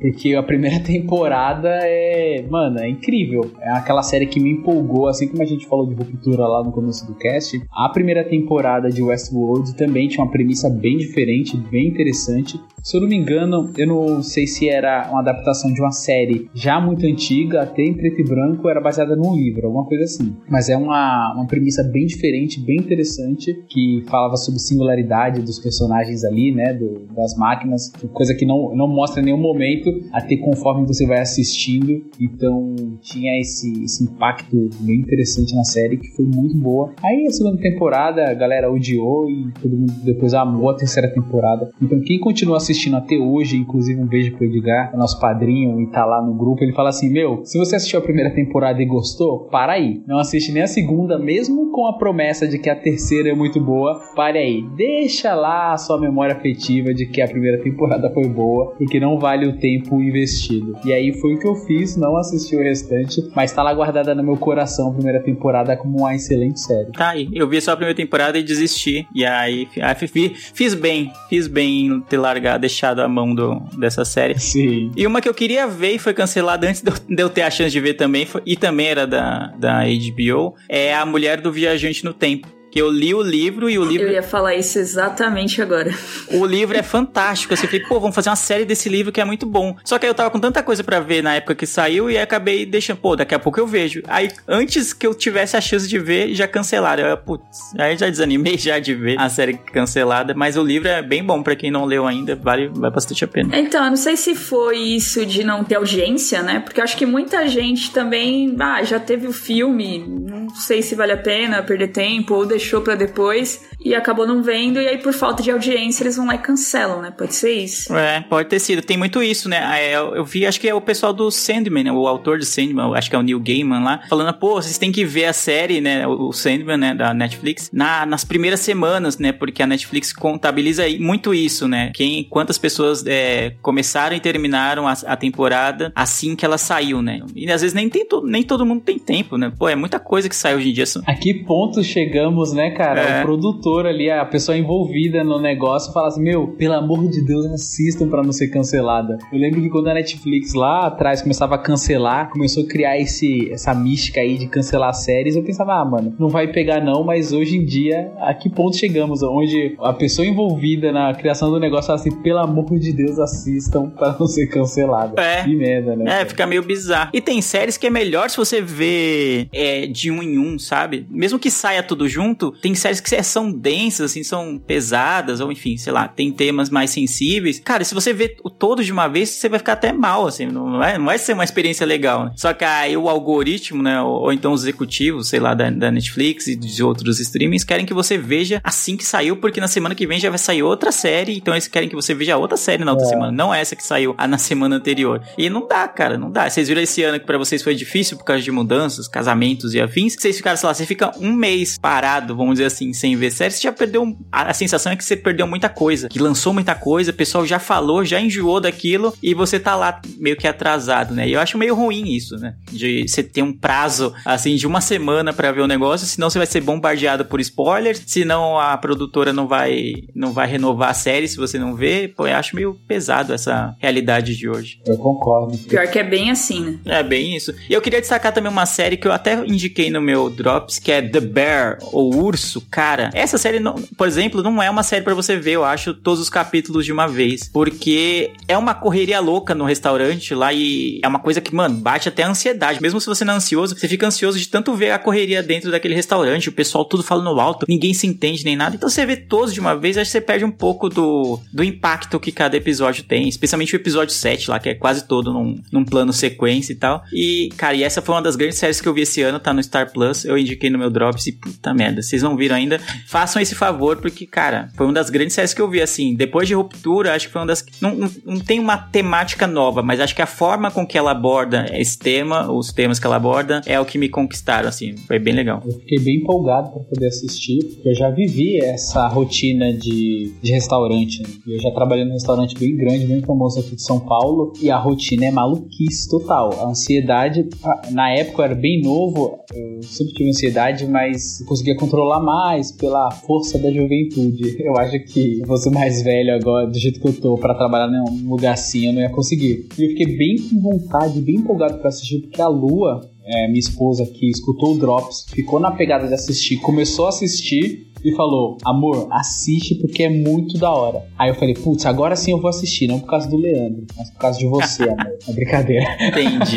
porque a primeira temporada é, mano, é incrível. É aquela série que me empolgou, assim como a gente falou de ruptura lá no começo do cast. A primeira temporada de Westworld também tinha uma premissa bem diferente, bem interessante. Se eu não me engano, eu não sei se era uma adaptação de uma série já muito antiga, até em preto e branco, era baseada num livro, alguma coisa assim. Mas é uma, uma premissa bem diferente, bem interessante, que falava sobre singularidade dos personagens ali, né, do- das máquinas, coisa que não, não mostra em nenhum momento, até conforme você vai assistindo. Então tinha esse, esse impacto bem interessante na série, que foi muito boa. Aí a segunda temporada, a galera odiou e todo mundo depois amou a terceira temporada. Então quem continua assistindo até hoje, inclusive um beijo pro Edgar, nosso padrinho e tá lá no grupo, ele fala assim: Meu, se você assistiu a primeira temporada e gostou, para aí. Não assiste nem a segunda, mesmo com a promessa de que a terceira é muito boa, pare aí. Deixa lá a sua memória afetiva de que a primeira temporada foi boa, porque não vale o tempo investido. E aí foi o que eu fiz, não assisti o restante, mas tá lá guardada no meu coração a primeira temporada como uma excelente série. Tá aí. Eu vi só a primeira temporada e desisti. E aí, aí fi- fiz bem. Fiz bem em ter largado, deixado a mão do, dessa série. Sim. E uma que eu queria ver e foi cancelada antes de eu, ter a chance de ver também, foi- e também era da, da HBO, é A Mulher do Viajante no Tempo. Eu li o livro e o livro, Eu ia falar isso exatamente agora. o livro é fantástico. Assim, eu falei, pô, vamos fazer uma série desse livro que é muito bom. Só que aí eu tava com tanta coisa pra ver na época que saiu e aí acabei deixando, pô, daqui a pouco eu vejo. Aí antes que eu tivesse a chance de ver, já cancelaram. Eu, putz, aí já desanimei já de ver a série cancelada, mas o livro é bem bom pra quem não leu ainda, vale, vale bastante a pena. Então, eu não sei se foi isso de não ter audiência, né? Porque eu acho que muita gente também, ah, já teve o filme, não sei se vale a pena perder tempo, ou deixou pra depois e acabou não vendo, e aí por falta de audiência eles vão lá e cancelam, né? Pode ser isso. É, pode ter sido. Tem muito isso, né? É, Eu, eu vi, acho que é o pessoal do Sandman, né? o autor de Sandman, acho que é o Neil Gaiman lá, falando, pô, vocês têm que ver a série, né? O Sandman, né? Da Netflix, na, nas primeiras semanas, né? Porque a Netflix contabiliza aí muito isso, né? Quem, quantas pessoas é, começaram e terminaram a, a temporada assim que ela saiu, né? E às vezes nem, tem to, nem todo mundo tem tempo, né? Pô, é muita coisa que sai hoje em dia. A que ponto chegamos, né, cara? É. O produtor ali, a pessoa envolvida no negócio, fala assim: Meu, pelo amor de Deus, assistam pra não ser cancelada. Eu lembro que quando a Netflix lá atrás começava a cancelar, começou a criar esse, essa mística aí de cancelar séries, eu pensava, ah, mano, não vai pegar não, mas hoje em dia, a que ponto chegamos? Onde a pessoa envolvida na criação do negócio fala assim: Pelo amor de Deus, assistam pra não ser cancelada. É. Que merda, né? É, cara? fica meio bizarro. E tem séries que é melhor se você vê é, de um em um, sabe? Mesmo que saia tudo junto, tem séries que são densas, assim, são pesadas, ou enfim, sei lá, tem temas mais sensíveis. Cara, se você vê o todo de uma vez, você vai ficar até mal, assim, não vai, não vai ser uma experiência legal, né? Só que aí o algoritmo, né, ou, ou então os executivos, sei lá, da, da Netflix e de outros streamings, querem que você veja assim que saiu, porque na semana que vem já vai sair outra série, então eles querem que você veja outra série na outra É. semana, não essa que saiu na semana anterior. E não dá, cara, não dá. Vocês viram esse ano que pra vocês foi difícil por causa de mudanças, casamentos e afins. Vocês ficaram, sei lá, você fica um mês parado, vamos dizer assim, sem ver série, você já perdeu. A, a sensação é que você perdeu muita coisa, que lançou muita coisa, o pessoal já falou, já enjoou daquilo e você tá lá meio que atrasado, né? E eu acho meio ruim isso, né? De você ter um prazo, assim, de uma semana pra ver o negócio, senão você vai ser bombardeado por spoilers, senão a produtora não vai, não vai renovar a série se você não vê. Pô, eu acho meio pesado essa realidade de hoje. Eu concordo. Pior que é bem assim, né? É bem isso. E eu queria destacar também uma série que eu até indiquei no meu Drops, que é The Bear, ou Urso. Cara, essa série, não- por exemplo, não é uma série pra você ver, eu acho, todos os capítulos de uma vez. Porque é uma correria louca no restaurante lá e é uma coisa que, mano, bate até a ansiedade. Mesmo se você não é ansioso, você fica ansioso de tanto ver a correria dentro daquele restaurante, o pessoal tudo falando alto, ninguém se entende nem nada. Então você vê todos de uma vez, acho que você perde um pouco do, do impacto que cada episódio tem, especialmente o episódio 7 lá, que é quase todo num, num plano sequência e tal. E, cara, e essa foi uma das grandes séries que eu vi esse ano, tá no Star Plus. Eu indiquei no meu Drops e puta merda, vocês não viram ainda? Façam esse favor, porque, cara, foi uma das grandes séries que eu vi, assim. Depois de Ruptura, acho que foi uma das. Não, não, não tem uma temática nova, mas acho que a forma com que ela aborda esse tema, os temas que ela aborda, é o que me conquistaram, assim. Foi bem legal. Eu fiquei bem empolgado para poder assistir, porque eu já vivi essa rotina de, de restaurante. né? Eu já trabalhei num restaurante bem grande, bem famoso aqui de São Paulo, e a rotina é maluquice total. A ansiedade, na época eu era bem novo, eu sempre tive ansiedade, mas eu conseguia controlar mais pela força da juventude. Eu acho que eu vou ser mais velho agora, do jeito que eu tô, para trabalhar num lugar assim, eu não ia conseguir. E eu fiquei bem com vontade, bem empolgado para assistir, porque a Lua, é, minha esposa que escutou o Drops, ficou na pegada de assistir, começou a assistir e falou: Amor, assiste porque é muito da hora. Aí eu falei: Putz, agora sim eu vou assistir, não por causa do Leandro, mas por causa de você, amor. É brincadeira. Entendi,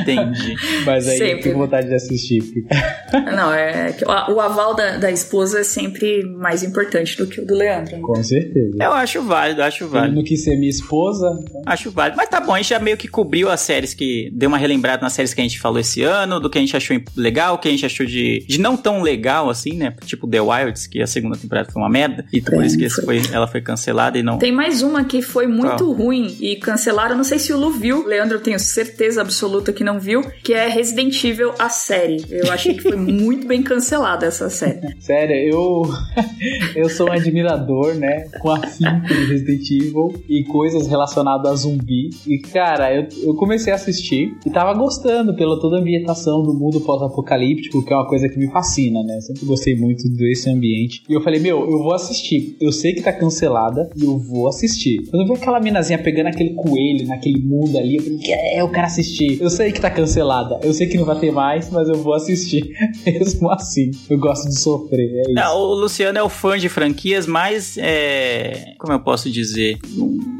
entendi. Mas aí eu Sempre. fico com vontade de assistir. porque- Não, é que o aval da, da esposa é sempre mais importante do que o do Leandro. né? Com certeza. Eu acho válido, acho válido. não quis ser minha esposa, então Acho válido. Mas tá bom, a gente já meio que cobriu as séries que. Deu uma relembrada nas séries que a gente falou esse ano, do que a gente achou legal, o que a gente achou de, de não tão legal assim, né? Tipo The Que a segunda temporada foi uma merda. E por É, isso que foi. ela foi cancelada e não. Tem mais uma que foi muito Qual? ruim e cancelaram. Não sei se o Lu viu. Leandro, eu tenho certeza absoluta que não viu. Que é Resident Evil, a série. Eu achei que foi muito bem cancelada essa série. Sério, eu eu sou um admirador, né, com afinco de Resident Evil e coisas relacionadas a zumbi. E cara, eu, eu comecei a assistir e tava gostando pela toda a ambientação do mundo pós-apocalíptico, que é uma coisa que me fascina, né? Eu sempre gostei muito desse ambiente. E eu falei, meu, eu vou assistir. Eu sei que tá cancelada e eu vou assistir. Quando eu vi aquela minazinha pegando aquele coelho naquele mundo ali, eu falei, é, eu quero assistir. Eu sei que tá cancelada, eu sei que não vai ter mais, mas eu vou assistir. Mesmo assim, eu gosto de sofrer, é isso. Não, o Luciano é o fã de franquias, mas é. Como eu posso dizer?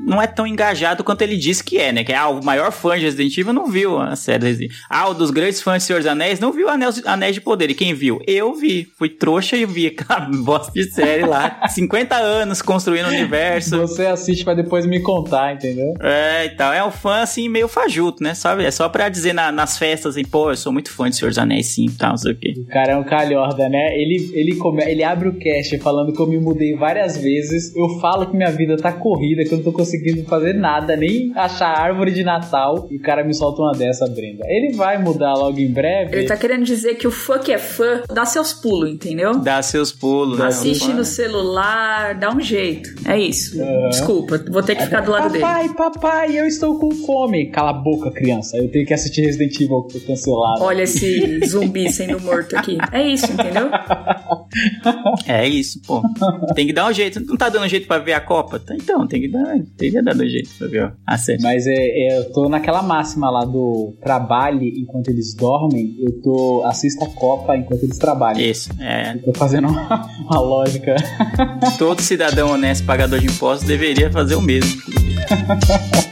Não, é tão engajado quanto ele disse que é, né? Que ah, o maior fã de Resident Evil não viu a série Resident Evil. Ah, o dos grandes fãs de Senhor dos Anéis não viu Anéis, Anéis de Poder. E quem viu? Eu vi. Fui trouxa e vi bosta de série lá. 50 anos construindo o universo. Você assiste pra depois me contar, entendeu? É, e tal. É um fã, assim, meio fajuto, né? Sabe? É só pra dizer na- nas festas, assim, pô, eu sou muito fã de Senhor dos Anéis, sim, tal, não sei o quê. O cara é um calhorda, né? Ele, ele, come, ele abre o cast falando que eu me mudei várias vezes. Eu falo que minha vida tá corrida, que eu não tô conseguindo conseguindo fazer nada, nem achar árvore de Natal. E o cara me solta uma dessa, Brenda. Ele vai mudar logo em breve. Ele tá querendo dizer que o fã que é fã dá seus pulos, entendeu? Dá seus pulos, né? Assiste no celular, dá um jeito. É isso. Desculpa, vou ter que ficar do lado dele. Papai, papai, eu estou com fome. Cala a boca, criança. Eu tenho que assistir Resident Evil que foi cancelado. Olha esse zumbi sendo morto aqui. É isso, entendeu? É isso, pô. Tem que dar um jeito. Não tá dando jeito pra ver a Copa? Tá, Então, tem que dar. Tem que dar um jeito pra ver ó, a série. Mas é, é, eu tô naquela máxima lá do trabalhe enquanto eles dormem, eu tô assista a Copa enquanto eles trabalham. Isso, é. Eu tô fazendo uma, uma lógica. Todo cidadão honesto, pagador de impostos, deveria fazer o mesmo.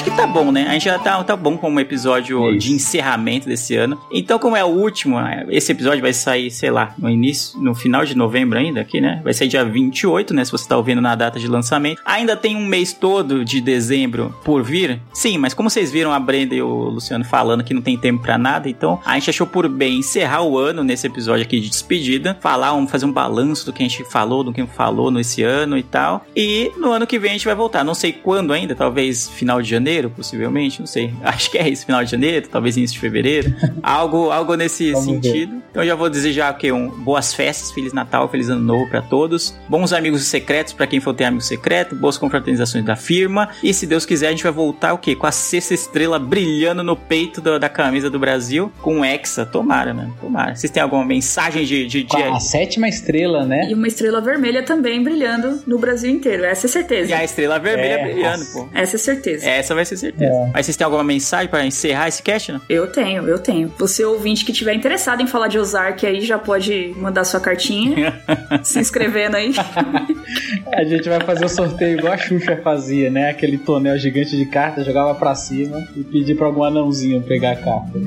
Acho que tá bom, né? A gente já tá, tá bom como episódio É isso. de encerramento desse ano. Então, como é o último, né, esse episódio vai sair, sei lá, no início, no final de novembro ainda aqui, né? Vai sair dia 28, né? Se você tá ouvindo na data de lançamento. Ainda tem um mês todo de dezembro por vir. Sim, mas como vocês viram a Brenda e o Luciano falando que não tem tempo pra nada, então a gente achou por bem encerrar o ano nesse episódio aqui de despedida, falar, um, fazer um balanço do que a gente falou, do que falou nesse ano e tal. E no ano que vem a gente vai voltar. Não sei quando ainda, talvez final de janeiro, possivelmente, não sei. Acho que é isso, final de janeiro, talvez início de fevereiro. algo, algo nesse Vamos ver. sentido. Então eu já vou desejar que um, boas festas, feliz Natal, feliz ano novo pra todos. Bons amigos secretos pra quem for ter amigo secreto, boas confraternizações da firma. E se Deus quiser, a gente vai voltar o quê? Com a sexta estrela brilhando no peito do- da camisa do Brasil, com um Hexa. Tomara, mano. Tomara. Vocês têm alguma mensagem de, de, a sétima estrela, né? E uma estrela vermelha também brilhando no Brasil inteiro. Essa é certeza. E a estrela vermelha É, brilhando, nossa. pô. Essa é certeza. Essa vai ser certeza. É. Mas vocês têm alguma mensagem pra encerrar esse cast, né? Eu tenho, eu tenho. Você ouvinte que tiver interessado em falar de Ozark aí, já pode mandar sua cartinha, se inscrevendo aí. A gente vai fazer o sorteio igual a Xuxa fazia, né? Aquele tonel gigante de cartas, jogava pra cima e pedir pra algum anãozinho pegar a carta.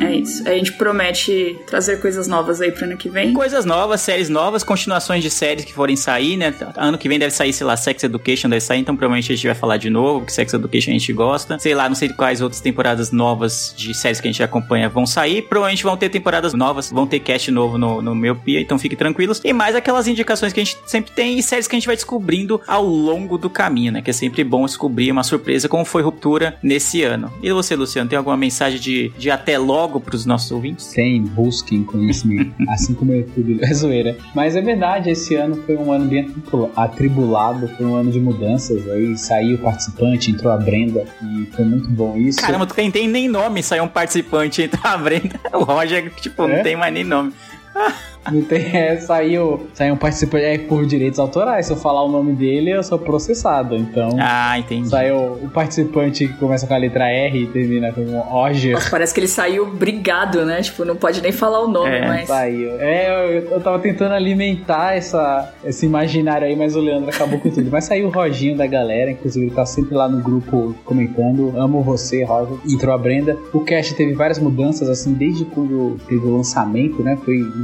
É isso. A gente promete trazer coisas novas aí pro ano que vem. Coisas novas, séries novas, continuações de séries que forem sair, né? Ano que vem deve sair, sei lá, Sex Education deve sair, então provavelmente a gente vai falar de novo, porque Sex Education a gente gosta. Sei lá, não sei quais outras temporadas novas de séries que a gente acompanha vão sair. Provavelmente vão ter temporadas novas, vão ter cast novo no, no meu Pia, então fiquem tranquilos. E mais aquelas indicações que a gente sempre tem e séries que a gente vai descobrindo ao longo do caminho, né? Que é sempre bom descobrir uma surpresa como foi Ruptura nesse ano. E você, Luciano, tem alguma mensagem de, de até logo pros nossos ouvintes? Tem, busquem conhecimento, assim como eu tudo. É zoeira. Mas é verdade, esse ano foi um ano bem atribu- atribulado, foi um ano de mudanças. Aí saiu o participante, entrou a Brenda e foi muito bom isso. Caramba, tu nem tem nem nome, saiu um participante entre a Brenda. O Roger, tipo, É? não tem mais nem nome. Não tem, é, saiu, saiu um participante é, por direitos autorais. Se eu falar o nome dele, eu sou processado. Então, Ah, entendi. saiu o participante que começa com a letra R e termina com Roger. Nossa, parece que ele saiu brigado, né? Tipo, não pode nem falar o nome, É, mas. Saiu. É, eu, eu tava tentando alimentar essa, esse imaginário aí, mas o Leandro acabou com tudo. Mas saiu o Roginho da galera, inclusive ele tá sempre lá no grupo comentando. Amo você, Roger. Entrou a Brenda. O cast teve várias mudanças, assim, desde quando teve o lançamento, né? Foi em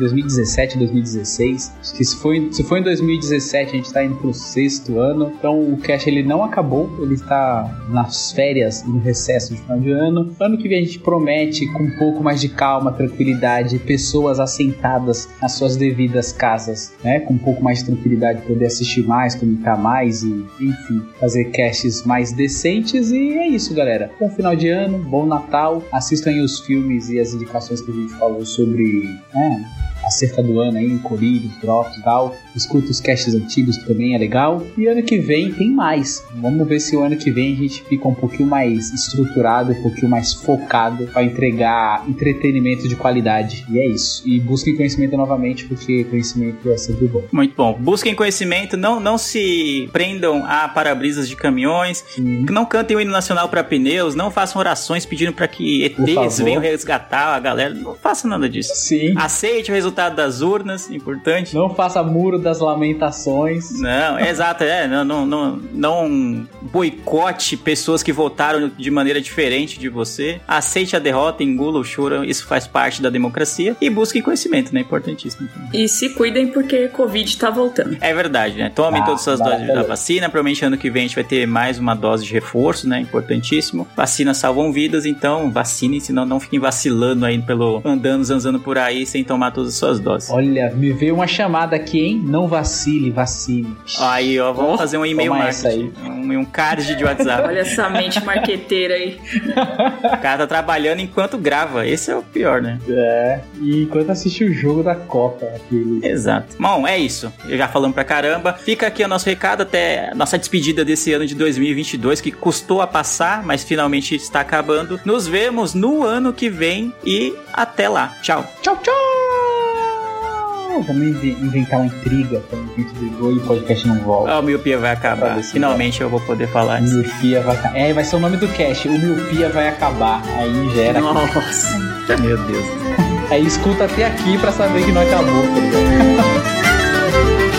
2017, 2016. Acho que se foi, se foi em 2017, a gente tá indo pro sexto ano. Então o cast ele não acabou, ele está nas férias no recesso de final de ano. Ano que vem a gente promete com um pouco mais de calma, tranquilidade, pessoas assentadas nas suas devidas casas, né? Com um pouco mais de tranquilidade, poder assistir mais, comentar mais e, enfim, fazer casts mais decentes. E é isso, galera. Bom final de ano, bom Natal. Assistam aí os filmes e as indicações que a gente falou sobre. né, acerca do ano aí, colírios, drops e tal. Escuta os casts antigos que também é legal. E ano que vem tem mais. Vamos ver se o ano que vem a gente fica um pouquinho mais estruturado, um pouquinho mais focado para entregar entretenimento de qualidade. E é isso. E busquem conhecimento novamente, porque conhecimento é sempre bom. Muito bom. Busquem conhecimento, não, não se prendam a para-brisas de caminhões, Sim. não cantem o hino nacional para pneus, não façam orações pedindo para que ETs venham resgatar a galera. Não faça nada disso. Sim. Aceite o resultado das urnas, importante. Não faça muro das lamentações. Não, é exato, é. Não, não, não, não boicote pessoas que votaram de maneira diferente de você. Aceite a derrota, engula o choro, isso faz parte da democracia. E busque conhecimento, né? Importantíssimo. E se cuidem porque Covid tá voltando. É verdade, né? Tomem Ah, todas as suas doses da vacina. Provavelmente ano que vem a gente vai ter mais uma dose de reforço, né? Importantíssimo. Vacinas salvam vidas, então vacinem, senão não fiquem vacilando aí pelo andando, zanzando por aí sem tomar todas as suas doses. Olha, me veio uma chamada aqui, hein? Não vacile, vacine. Aí, ó, vamos Oh, fazer um e-mail marketing. Um, um card de WhatsApp. Olha essa mente marqueteira aí. o cara tá trabalhando enquanto grava. Esse é o pior, né? É, e enquanto assiste o jogo da Copa. Aquele... Exato. Bom, é isso. Eu já falamos pra caramba. Fica aqui o nosso recado até a nossa despedida desse ano de 2022, que custou a passar, mas finalmente está acabando. Nos vemos no ano que vem e até lá. Tchau. Tchau, tchau! Vamos inve- inventar uma intriga pra gente brigou e o podcast não volta. Ah, o miopia vai acabar. Finalmente eu vou poder falar isso. Miopia vai acabar. É, vai ser o nome do cast. O Miopia vai acabar. Aí gera. Nossa, meu Deus. Aí escuta até aqui pra saber que não acabou, tá ligado?